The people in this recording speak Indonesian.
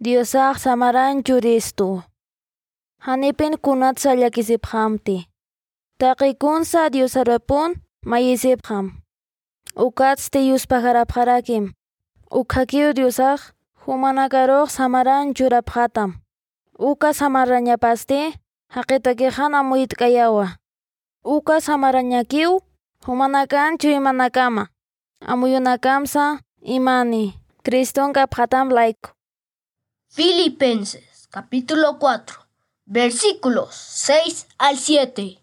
Diosaq samaran churistu. Hanipin kunat sallakisiphamti. Taqikunsa Diosarapun mayisipkham. Ukats tiyuspaqarapqarakim. Ukhakiyu Diosaq humanakaruq samaran churapqatam. Uka samarañapasti haqitakiqhana muyutk'ayawa. Uka samarañakiw humanakanchu imanakama. Amuyunakamsa imani Cristonqa phatamlayku. Filipenses capítulo 4 versículos 6 al 7